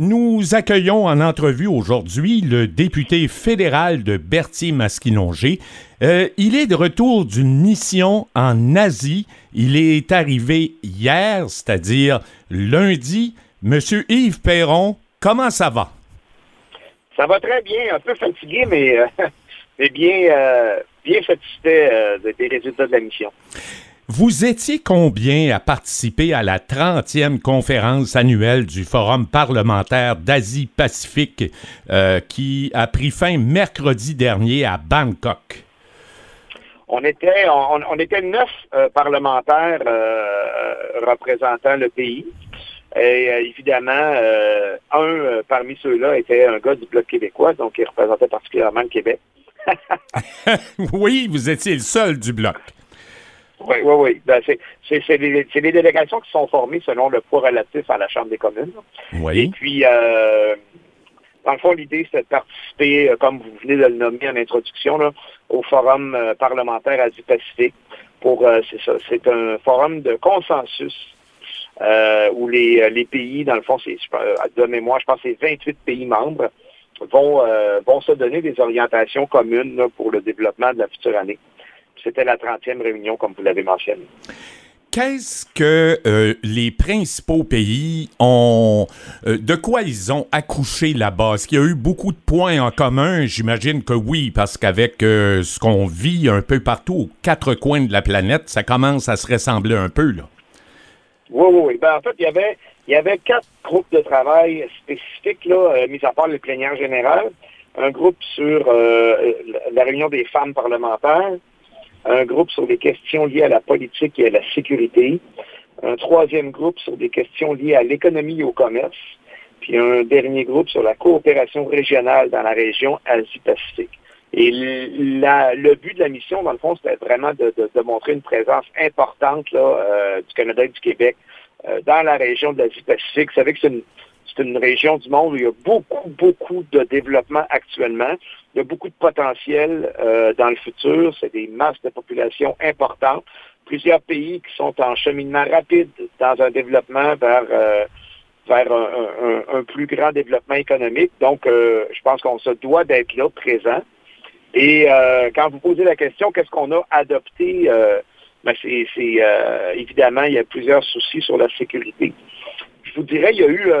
Nous accueillons en entrevue aujourd'hui le député fédéral de Berthier-Masquinongé. Euh, il est de retour d'une mission en Asie. Il est arrivé hier, c'est-à-dire lundi. Monsieur Yves Perron, comment ça va? Ça va très bien, un peu fatigué, mais, euh, bien, euh, bien satisfait des résultats de la mission. Vous étiez combien à participer à la 30e conférence annuelle du Forum parlementaire d'Asie-Pacifique euh, qui a pris fin mercredi dernier à Bangkok? On était, on, était neuf euh, parlementaires euh, représentant le pays. Et évidemment, un parmi ceux-là était un gars du Bloc québécois, donc il représentait particulièrement le Québec. oui, vous étiez le seul du Bloc. Oui, oui, oui. Ben, c'est des, délégations qui sont formées selon le poids relatif à la Chambre des communes. Oui. Et puis, euh, dans le fond, l'idée, c'est de participer, euh, comme vous venez de le nommer en introduction, au Forum euh, parlementaire Asie-Pacifique. Pour, c'est ça, c'est un forum de consensus où les, les pays, dans le fond, c'est, de mémoire, je pense que c'est 28 pays membres, vont, vont se donner des orientations communes pour le développement de la future année. C'était la 30e réunion, comme vous l'avez mentionné. Qu'est-ce que euh, les principaux pays ont... Euh, de quoi ils ont accouché là-bas? Est-ce qu'il y a eu beaucoup de points en commun? J'imagine que oui, parce qu'avec euh, ce qu'on vit un peu partout aux quatre coins de la planète, ça commence à se ressembler un peu, là. Oui, oui, oui. Ben, en fait, il y avait, il y avait quatre groupes de travail spécifiques, là, mis à part les plénières générales. Un groupe sur la réunion des femmes parlementaires, un groupe sur des questions liées à la politique et à la sécurité, un troisième groupe sur des questions liées à l'économie et au commerce, puis un dernier groupe sur la coopération régionale dans la région Asie-Pacifique. Et le but de la mission, dans le fond, c'était vraiment de, montrer une présence importante là, euh, du Canada et du Québec euh, dans la région de l'Asie-Pacifique. Vous savez que c'est une, c'est une région du monde où il y a beaucoup, beaucoup de développement actuellement. Il y a beaucoup de potentiel euh, dans le futur. C'est des masses de population importantes. Plusieurs pays qui sont en cheminement rapide dans un développement vers, euh, vers un, plus grand développement économique. Donc, euh, je pense qu'on se doit d'être là, présent. Et quand vous posez la question, qu'est-ce qu'on a adopté? Ben c'est évidemment, il y a plusieurs soucis sur la sécurité. Je vous dirais, il y a eu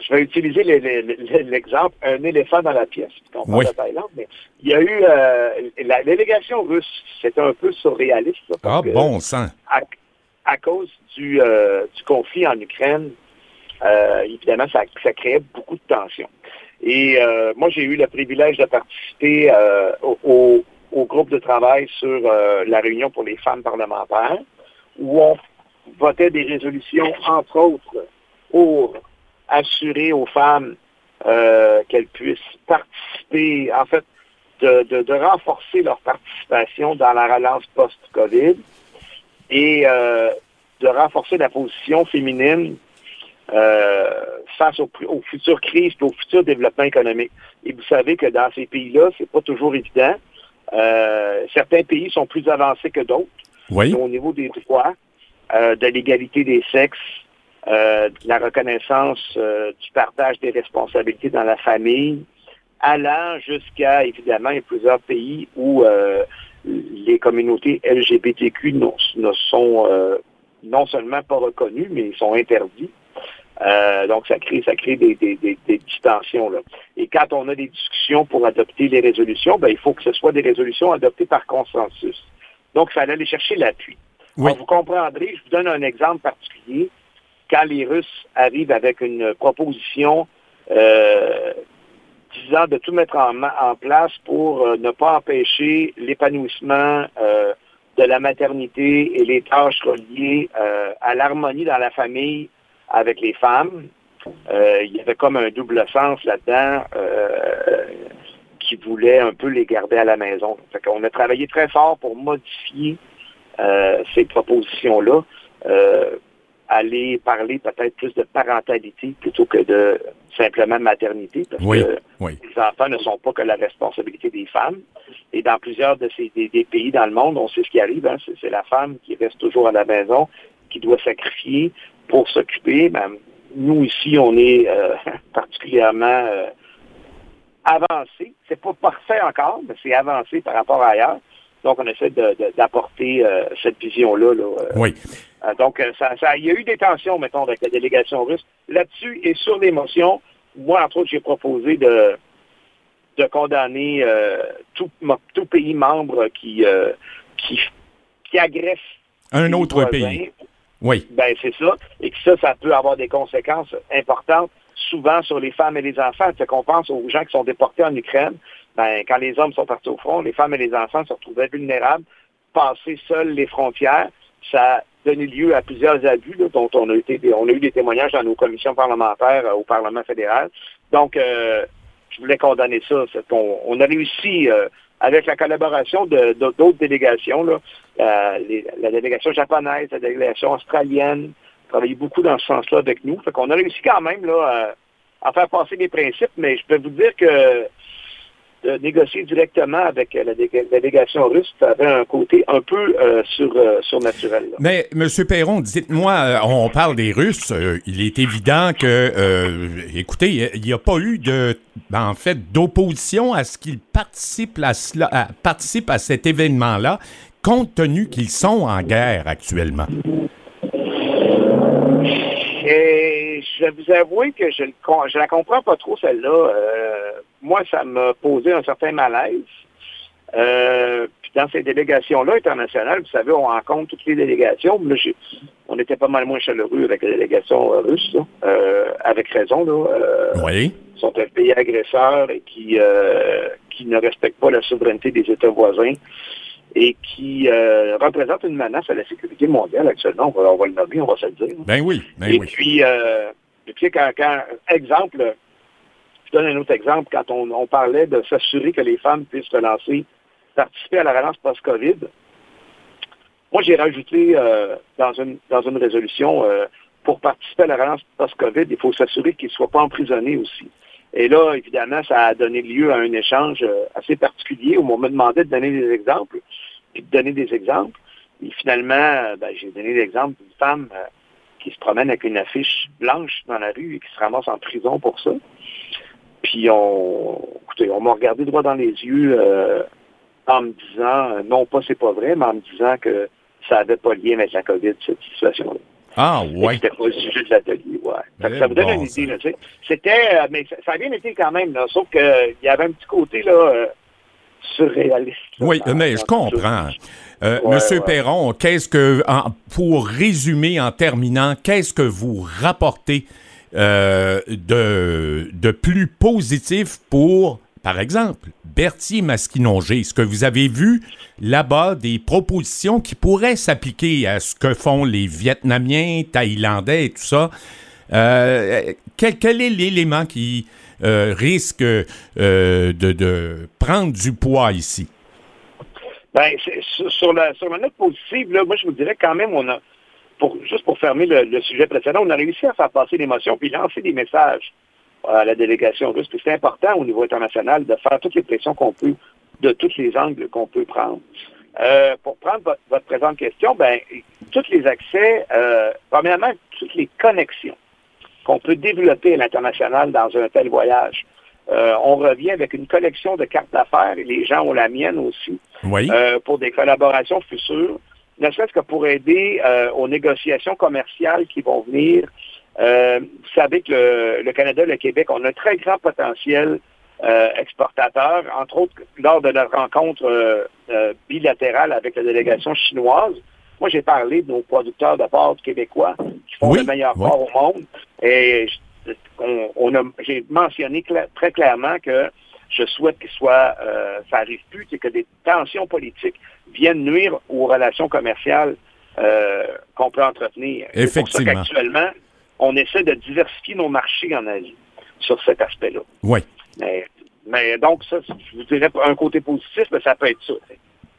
je vais utiliser l'exemple, un éléphant dans la pièce, on parle de Thaïlande, mais il y a eu euh, la délégation russe, c'était un peu surréaliste. ah, bon sang! À, cause du, euh, du, conflit en Ukraine, euh, évidemment, ça, ça créait beaucoup de tensions. Et moi, j'ai eu le privilège de participer au, au, groupe de travail sur la réunion pour les femmes parlementaires, où on votait des résolutions, entre autres, pour assurer aux femmes euh, qu'elles puissent participer, en fait, de, renforcer leur participation dans la relance post-COVID et euh, de renforcer la position féminine euh, face aux, futures crises et au futur développement économique. Et vous savez que dans ces pays-là, c'est pas toujours évident. certains pays sont plus avancés que d'autres au niveau des droits, de l'égalité des sexes, euh, la reconnaissance euh, du partage des responsabilités dans la famille, allant jusqu'à, évidemment, il y a plusieurs pays où euh, les communautés LGBTQ ne sont non seulement pas reconnues, mais sont interdits. donc, ça crée, ça crée des, des, des, tensions. Là. Et quand on a des discussions pour adopter les résolutions, ben, il faut que ce soit des résolutions adoptées par consensus. Donc, il fallait aller chercher l'appui. vous comprendrez, je vous donne un exemple particulier quand les Russes arrivent avec une proposition euh, disant de tout mettre en, place pour euh, ne pas empêcher l'épanouissement euh, de la maternité et les tâches reliées à l'harmonie dans la famille avec les femmes. il y avait comme un double sens là-dedans qui voulait un peu les garder à la maison. On a travaillé très fort pour modifier ces propositions-là aller parler peut-être plus de parentalité plutôt que de simplement maternité, parce que les enfants ne sont pas que la responsabilité des femmes. Et dans plusieurs de ces des, pays dans le monde, on sait ce qui arrive, hein, c'est la femme qui reste toujours à la maison, qui doit sacrifier pour s'occuper. Ben, nous ici, on est particulièrement avancé. C'est pas parfait encore, mais c'est avancé par rapport à ailleurs. Donc, on essaie d'apporter cette vision-là. oui. donc, ça, ça, il y a eu des tensions, mettons, avec la délégation russe là-dessus. Et sur l'émotion, moi, entre autres, j'ai proposé de, de condamner euh, tout, tout, pays membre qui, euh, qui, qui agresse un autre pays. Oui. Ben, c'est ça. Et que ça, ça peut avoir des conséquences importantes, souvent sur les femmes et les enfants. C'est qu'on pense aux gens qui sont déportés en Ukraine. Ben, quand les hommes sont partis au front, les femmes et les enfants se retrouvaient vulnérables, passer seuls les frontières. Ça a donné lieu à plusieurs abus, dont on a, été, on a eu des témoignages dans nos commissions parlementaires euh, au Parlement fédéral. Donc, je voulais condamner ça. On, a réussi, euh, avec la collaboration d'autres délégations, là, euh, la délégation japonaise, la délégation australienne, travaillé beaucoup dans ce sens-là avec nous. Fait qu'on a réussi quand même là, à faire passer des principes, mais je peux vous dire que de négocier directement avec la, délégation russe, ça avait un côté un peu euh, sur, euh, surnaturel. Mais, M. Perron, dites-moi, euh, on parle des Russes. il est évident que, écoutez, il n'y a pas eu de, ben, en fait, d'opposition à ce qu'ils participent à, cela, participent à cet événement-là, compte tenu qu'ils sont en guerre actuellement. Et je vais vous avouer que je ne la comprends pas trop, celle-là moi, ça m'a posé un certain malaise. Euh, puis dans ces délégations-là internationales, vous savez, on rencontre toutes les délégations. Là, on était pas mal moins chaleureux avec les délégations euh, russes, euh, avec raison. Là, oui. Ils sont un pays agresseur et qui, qui ne respecte pas la souveraineté des États voisins et qui représente une menace à la sécurité mondiale actuellement. On va, le nommer, on va se le dire. Ben oui, ben et oui. Puis, et puis quand, quand, exemple, donne un autre exemple. Quand on, parlait de s'assurer que les femmes puissent se lancer, participer à la relance post-COVID, moi, j'ai rajouté euh, dans, une, dans une résolution, euh, pour participer à la relance post-COVID, il faut s'assurer qu'ils ne soient pas emprisonnés aussi. Et là, évidemment, ça a donné lieu à un échange euh, assez particulier où on me demandait de donner des exemples, puis de donner des exemples. Et finalement, ben, j'ai donné l'exemple d'une femme qui se promène avec une affiche blanche dans la rue et qui se ramasse en prison pour ça. Puis on, écoutez, on m'a regardé droit dans les yeux euh, en me disant, euh, non pas c'est pas vrai, mais en me disant que ça n'avait pas lien avec la COVID, cette situation-là. Ah, ouais. C'était pas le sujet de l'atelier, ouais. ça eh vous donne une idée, là, tu sais. C'était, euh, mais ça, a bien été quand même, là, sauf qu'il y avait un petit côté, là, surréaliste. oui, mais je comprends. Monsieur Perron, qu'est-ce que, pour résumer en terminant, qu'est-ce que vous rapportez euh, de, de plus positif pour, par exemple, Berthier-Masquinongé? Est-ce que vous avez vu là-bas des propositions qui pourraient s'appliquer à ce que font les Vietnamiens, Thaïlandais et tout ça? Euh, quel, est l'élément qui euh, risque de, de, prendre du poids ici? Bien, sur, la, sur la note positive, là, moi, je vous dirais quand même, on a, juste pour le, sujet précédent, on a réussi à faire passer l'émotion puis lancer des messages à la délégation russe. c'est important au niveau international de faire toutes les pressions qu'on peut, de tous les angles qu'on peut prendre. Euh, pour prendre votre, présente question, ben, tous les accès, euh, premièrement, toutes les connexions qu'on peut développer à l'international dans un tel voyage. Euh, on revient avec une collection de cartes d'affaires, et les gens ont la mienne aussi, pour des collaborations futures ne serait-ce que pour aider euh, aux négociations commerciales qui vont venir. Euh, vous savez que le, Canada et le Québec ont un très grand potentiel euh, exportateur, entre autres lors de notre rencontre bilatérale avec la délégation chinoise. Moi, j'ai parlé de nos producteurs de porc québécois qui font le meilleur porc au monde. Et j'ai mentionné très clairement que je souhaite qu'il soit, euh, ça n'arrive plus, c'est que des tensions politiques viennent nuire aux relations commerciales euh, qu'on peut entretenir. Effectivement. C'est Actuellement, on essaie de diversifier nos marchés en Asie sur cet aspect-là. Oui. Mais, donc, ça, je vous dirais un côté positif, mais ça peut être ça.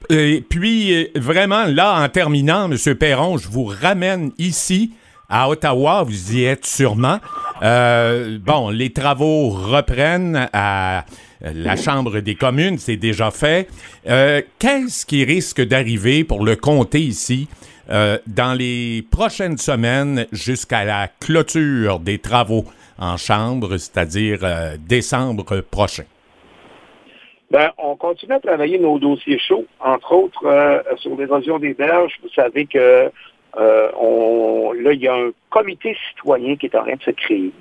Et puis, vraiment, là, en terminant, M. Perron, je vous ramène ici à Ottawa, vous y êtes sûrement. Euh, bon, les travaux reprennent à la Chambre des communes, c'est déjà fait. Euh, qu'est-ce qui risque d'arriver pour le comté ici dans les prochaines semaines jusqu'à la clôture des travaux en chambre, c'est-à-dire décembre prochain? Ben, on continue à travailler nos dossiers chauds, entre autres sur l'érosion des berges. Vous savez que là, il y a un comité citoyen qui est en train de se créer.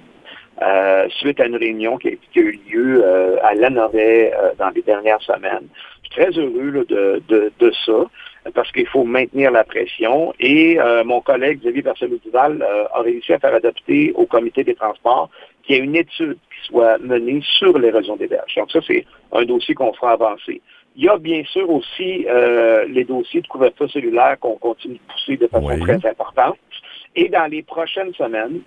Euh, suite à une réunion qui a, eu lieu euh, à Lanoret euh, dans les dernières semaines. Je suis très heureux de, de, ça parce qu'il faut maintenir la pression. Et mon collègue Xavier Barcelot-Duval a réussi à faire adopter au comité des transports qu'il y ait une étude qui soit menée sur l'érosion des berges. Donc ça, c'est un dossier qu'on fera avancer. Il y a bien sûr aussi les dossiers de couverture cellulaire qu'on continue de pousser de façon très importante. Et dans les prochaines semaines,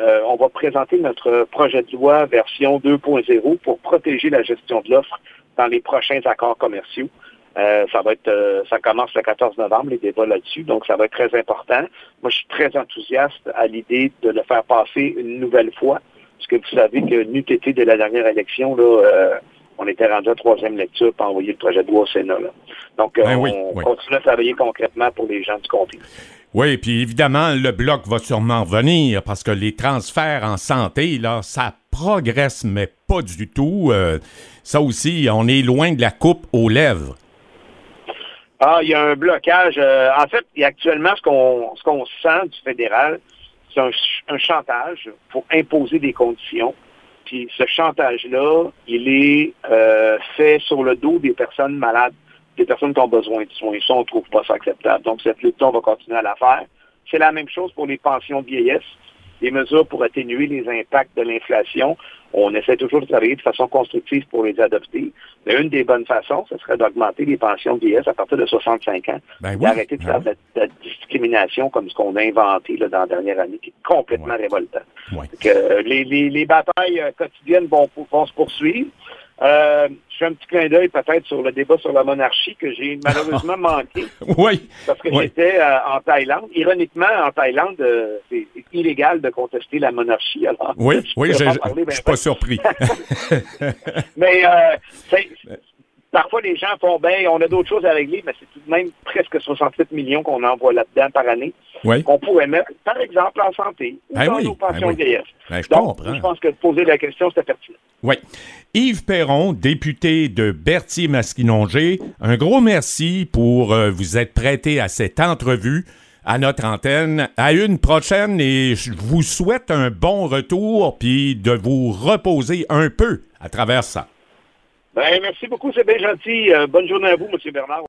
euh, on va présenter notre projet de loi version 2.0 pour protéger la gestion de l'offre dans les prochains accords commerciaux. Euh, ça va être, euh, ça commence le 14 novembre, les débats là-dessus, donc ça va être très important. Moi, je suis très enthousiaste à l'idée de le faire passer une nouvelle fois, parce que vous savez que n'eût de la dernière élection, là, on était rendu à troisième lecture pour envoyer le projet de loi au Sénat. Donc, ben on continue à travailler concrètement pour les gens du comté. Oui, puis évidemment, le bloc va sûrement venir parce que les transferts en santé, là, ça progresse, mais pas du tout. Euh, ça aussi, on est loin de la coupe aux lèvres. Ah, il y a un blocage. Euh, en fait, actuellement, ce qu'on ce qu'on sent du fédéral, c'est un, chantage pour imposer des conditions. Puis ce chantage-là, il est euh, fait sur le dos des personnes malades des personnes qui ont besoin de soins. Ça, on ne trouve pas ça acceptable. Donc, cette lutte on va continuer à la faire. C'est la même chose pour les pensions de vieillesse. Les mesures pour atténuer les impacts de l'inflation, on essaie toujours de travailler de façon constructive pour les adopter. Mais une des bonnes façons, ce serait d'augmenter les pensions de vieillesse à partir de 65 ans. Ben d'arrêter de ben faire de, la, discrimination comme ce qu'on a inventé là, dans la dernière année, qui est complètement révoltant. Euh, les, batailles euh, quotidiennes vont, vont se poursuivre. Euh, je fais un petit clin d'œil peut-être sur le débat sur la monarchie que j'ai malheureusement manqué. Oui. Parce que j'étais euh, en Thaïlande. Ironiquement, en Thaïlande, euh, c'est illégal de contester la monarchie. Alors, oui, oui, je ne suis pas surpris. mais parfois, les gens font bien, on a d'autres choses à régler, mais c'est tout de même presque 67 millions qu'on envoie là-dedans par année. Oui. Qu'on pourrait mettre, par exemple, en santé ou ben dans nos ben pensions ben je Donc, je pense que poser la question, c'est pertinent. Oui. Yves Perron, député de Berthier-Masquinongé, un gros merci pour euh, vous être prêté à cette entrevue à notre antenne. À une prochaine et je vous souhaite un bon retour puis de vous reposer un peu à travers ça. Ben, merci beaucoup, c'est bien gentil. Euh, bonne journée à vous, M. Bernard.